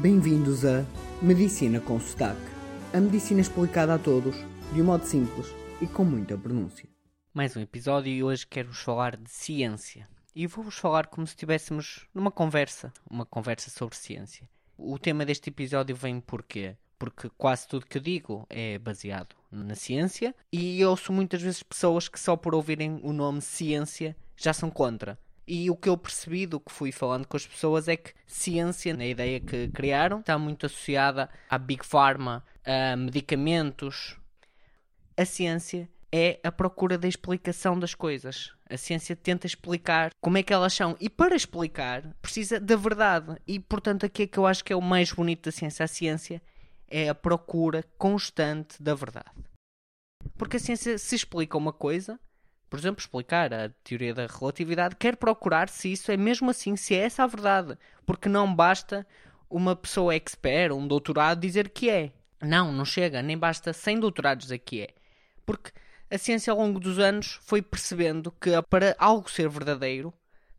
Bem-vindos a Medicina com Sotaque. A medicina explicada a todos, de um modo simples e com muita pronúncia. Mais um episódio e hoje quero-vos falar de ciência. E vou-vos falar como se estivéssemos numa conversa, uma conversa sobre ciência. O tema deste episódio vem porquê? Porque quase tudo que eu digo é baseado na ciência e eu ouço muitas vezes pessoas que só por ouvirem o nome ciência já são contra. E o que eu percebi do que fui falando com as pessoas é que ciência, na ideia que criaram, está muito associada à Big Pharma, a medicamentos. A ciência é a procura da explicação das coisas. A ciência tenta explicar como é que elas são. E para explicar, precisa da verdade. E, portanto, aqui é que eu acho que é o mais bonito da ciência. A ciência é a procura constante da verdade. Porque a ciência se explica uma coisa, por exemplo, explicar a teoria da relatividade, quer procurar se isso é mesmo assim, se é essa a verdade. Porque não basta uma pessoa expert, um doutorado, dizer que é. Não, não chega, nem basta 100 doutorados dizer que é. Porque a ciência ao longo dos anos foi percebendo que para algo ser verdadeiro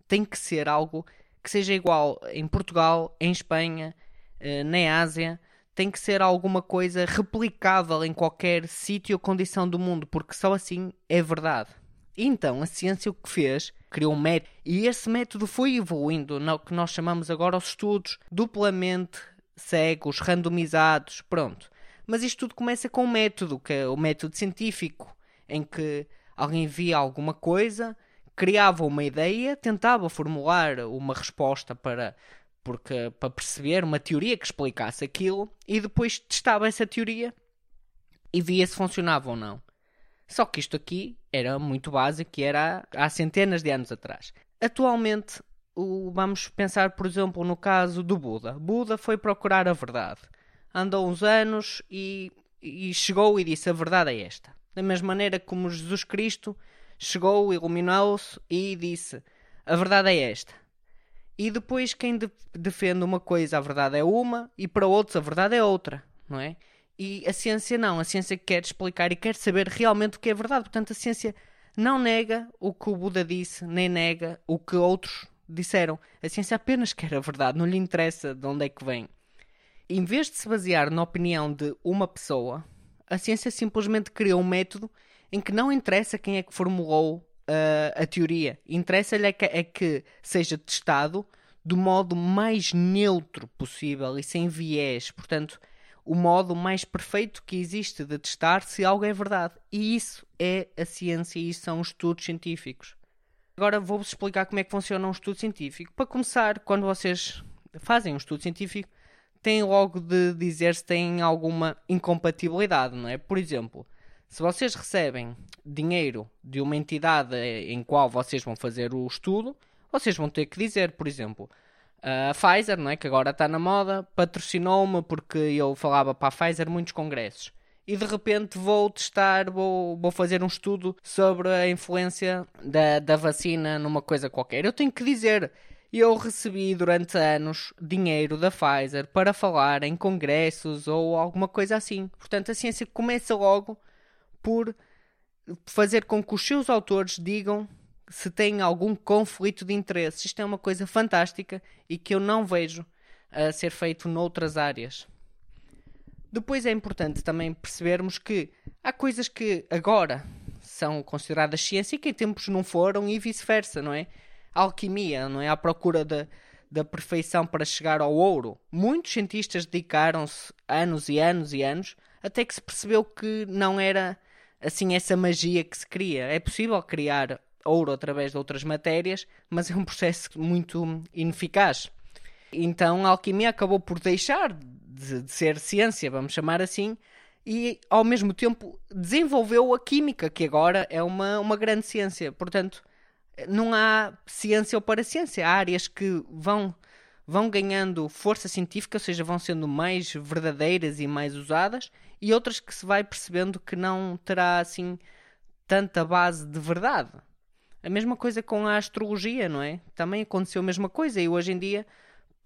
tem que ser algo que seja igual em Portugal, em Espanha, eh, na Ásia, tem que ser alguma coisa replicável em qualquer sítio ou condição do mundo, porque só assim é verdade. Então, a ciência o que fez? Criou um método. E esse método foi evoluindo no que nós chamamos agora os estudos duplamente cegos, randomizados, pronto. Mas isto tudo começa com um método, que é o método científico, em que alguém via alguma coisa, criava uma ideia, tentava formular uma resposta para porque para perceber uma teoria que explicasse aquilo e depois testava essa teoria e via se funcionava ou não. Só que isto aqui era muito básico e era há centenas de anos atrás. Atualmente, o, vamos pensar, por exemplo, no caso do Buda. Buda foi procurar a verdade. Andou uns anos e, e chegou e disse: A verdade é esta. Da mesma maneira como Jesus Cristo chegou, iluminou-se e disse: A verdade é esta. E depois, quem de defende uma coisa, a verdade é uma, e para outros, a verdade é outra, não é? E a ciência não. A ciência quer explicar e quer saber realmente o que é verdade. Portanto, a ciência não nega o que o Buda disse, nem nega o que outros disseram. A ciência apenas quer a verdade, não lhe interessa de onde é que vem. Em vez de se basear na opinião de uma pessoa, a ciência simplesmente criou um método em que não interessa quem é que formulou uh, a teoria. Interessa-lhe é é que seja testado do modo mais neutro possível e sem viés. Portanto, o modo mais perfeito que existe de testar se algo é verdade. E isso é a ciência e isso são os estudos científicos. Agora vou-vos explicar como é que funciona um estudo científico. Para começar, quando vocês fazem um estudo científico, têm logo de dizer se têm alguma incompatibilidade, não é? Por exemplo, se vocês recebem dinheiro de uma entidade em qual vocês vão fazer o estudo, vocês vão ter que dizer, por exemplo, a Pfizer, não é? que agora está na moda, patrocinou-me porque eu falava para a Pfizer muitos congressos. E de repente vou testar, vou, vou fazer um estudo sobre a influência da, da vacina numa coisa qualquer. Eu tenho que dizer, eu recebi durante anos dinheiro da Pfizer para falar em congressos ou alguma coisa assim. Portanto, a ciência começa logo por fazer com que os seus autores digam se tem algum conflito de interesses. Isto é uma coisa fantástica e que eu não vejo a ser feito noutras áreas. Depois é importante também percebermos que há coisas que agora são consideradas ciência e que em tempos não foram e vice-versa, não é? A alquimia, não é? À procura da, da perfeição para chegar ao ouro. Muitos cientistas dedicaram-se anos e anos e anos até que se percebeu que não era assim essa magia que se cria. É possível criar ouro através de outras matérias, mas é um processo muito ineficaz. Então a alquimia acabou por deixar de, de ser ciência, vamos chamar assim, e ao mesmo tempo desenvolveu a química, que agora é uma, uma grande ciência. Portanto, não há ciência ou para ciência. Há áreas que vão, vão ganhando força científica, ou seja, vão sendo mais verdadeiras e mais usadas, e outras que se vai percebendo que não terá assim tanta base de verdade. A mesma coisa com a astrologia, não é? Também aconteceu a mesma coisa e hoje em dia,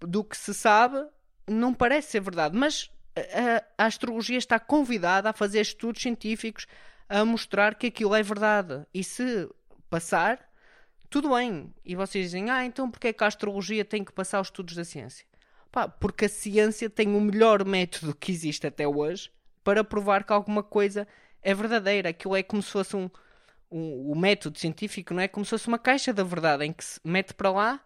do que se sabe, não parece ser verdade. Mas a, a astrologia está convidada a fazer estudos científicos a mostrar que aquilo é verdade. E se passar, tudo bem. E vocês dizem, ah, então porquê é que a astrologia tem que passar os estudos da ciência? Pá, porque a ciência tem o melhor método que existe até hoje para provar que alguma coisa é verdadeira. Aquilo é como se fosse um, um, o método científico, não é? Como se fosse uma caixa da verdade em que se mete para lá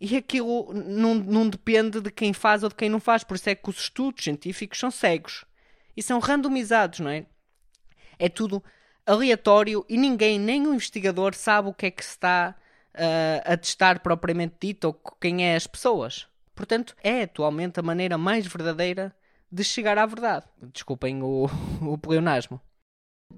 e aquilo não, não depende de quem faz ou de quem não faz. Por isso é que os estudos científicos são cegos e são randomizados, não é? É tudo aleatório e ninguém, nem o investigador, sabe o que é que se está uh, a testar propriamente dito ou quem é as pessoas. Portanto, é atualmente a maneira mais verdadeira de chegar à verdade. Desculpem o, o pleonasmo.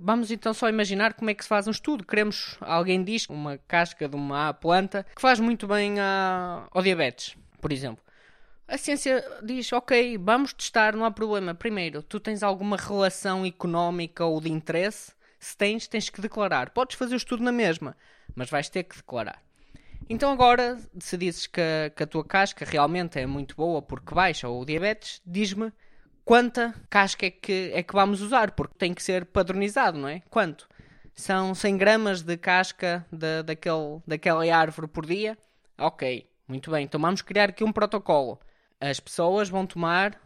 Vamos então só imaginar como é que se faz um estudo. Queremos, alguém diz, uma casca de uma planta que faz muito bem a, ao diabetes, por exemplo. A ciência diz, ok, vamos testar, não há problema. Primeiro, tu tens alguma relação económica ou de interesse? Se tens, tens que declarar. Podes fazer o estudo na mesma, mas vais ter que declarar. Então agora, se dizes que, que a tua casca realmente é muito boa porque baixa o diabetes, diz-me quanta casca é que, é que vamos usar, porque tem que ser padronizado, não é? Quanto? São 100 gramas de casca de, daquele, daquela árvore por dia? Ok, muito bem. Então vamos criar aqui um protocolo. As pessoas vão tomar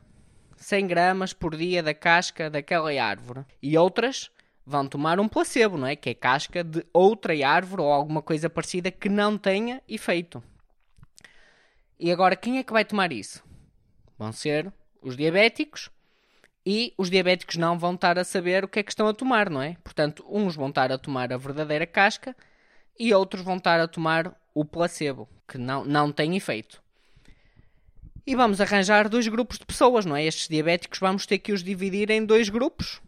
100 gramas por dia da casca daquela árvore. E outras vão tomar um placebo, não é? Que é casca de outra árvore ou alguma coisa parecida que não tenha efeito. E agora, quem é que vai tomar isso? Vão ser os diabéticos e os diabéticos não vão estar a saber o que é que estão a tomar, não é? Portanto, uns vão estar a tomar a verdadeira casca e outros vão estar a tomar o placebo, que não, não tem efeito. E vamos arranjar dois grupos de pessoas, não é? Estes diabéticos vamos ter que os dividir em dois grupos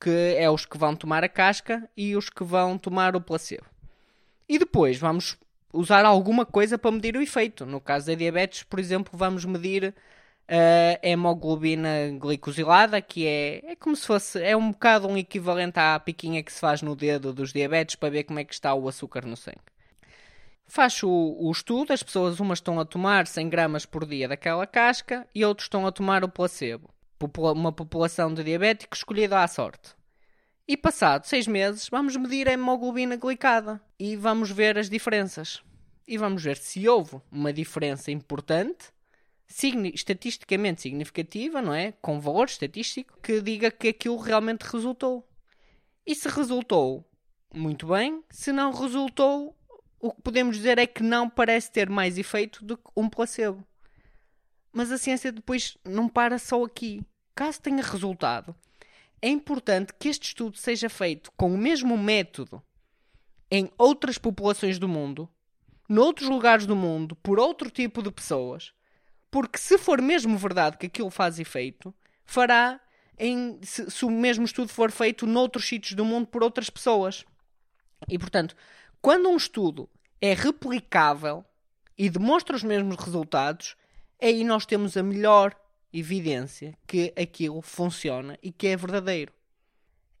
que é os que vão tomar a casca e os que vão tomar o placebo. E depois vamos usar alguma coisa para medir o efeito. No caso da diabetes, por exemplo, vamos medir a hemoglobina glicosilada, que é, é como se fosse, é um bocado um equivalente à piquinha que se faz no dedo dos diabetes para ver como é que está o açúcar no sangue. Faz o, o estudo, as pessoas umas estão a tomar 100 gramas por dia daquela casca e outros estão a tomar o placebo uma população de diabéticos escolhida à sorte. E passado seis meses, vamos medir a hemoglobina glicada e vamos ver as diferenças. E vamos ver se houve uma diferença importante, estatisticamente significativa, não é? Com valor estatístico, que diga que aquilo realmente resultou. E se resultou, muito bem. Se não resultou, o que podemos dizer é que não parece ter mais efeito do que um placebo. Mas a ciência depois não para só aqui. Caso tenha resultado, é importante que este estudo seja feito com o mesmo método em outras populações do mundo, noutros lugares do mundo, por outro tipo de pessoas, porque se for mesmo verdade que aquilo faz efeito, fará em, se, se o mesmo estudo for feito noutros sítios do mundo por outras pessoas. E portanto, quando um estudo é replicável e demonstra os mesmos resultados, aí nós temos a melhor evidência que aquilo funciona e que é verdadeiro.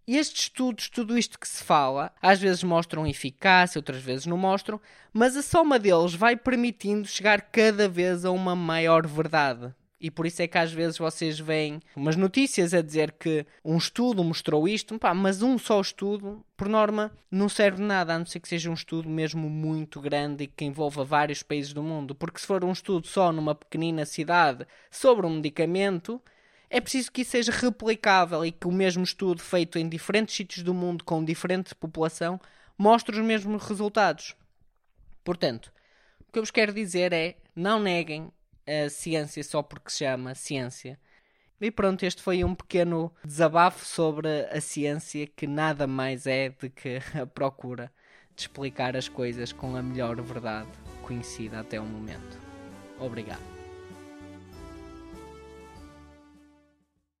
E estes estudos, tudo isto que se fala, às vezes mostram eficácia, outras vezes não mostram, mas a soma deles vai permitindo chegar cada vez a uma maior verdade. E por isso é que às vezes vocês veem umas notícias a dizer que um estudo mostrou isto, pá, mas um só estudo, por norma, não serve de nada, a não ser que seja um estudo mesmo muito grande e que envolva vários países do mundo. Porque se for um estudo só numa pequenina cidade sobre um medicamento, é preciso que isso seja replicável e que o mesmo estudo feito em diferentes sítios do mundo com diferente população mostre os mesmos resultados. Portanto, o que eu vos quero dizer é: não neguem a ciência só porque se chama ciência. E pronto, este foi um pequeno desabafo sobre a ciência que nada mais é do que a procura de explicar as coisas com a melhor verdade conhecida até o momento. Obrigado.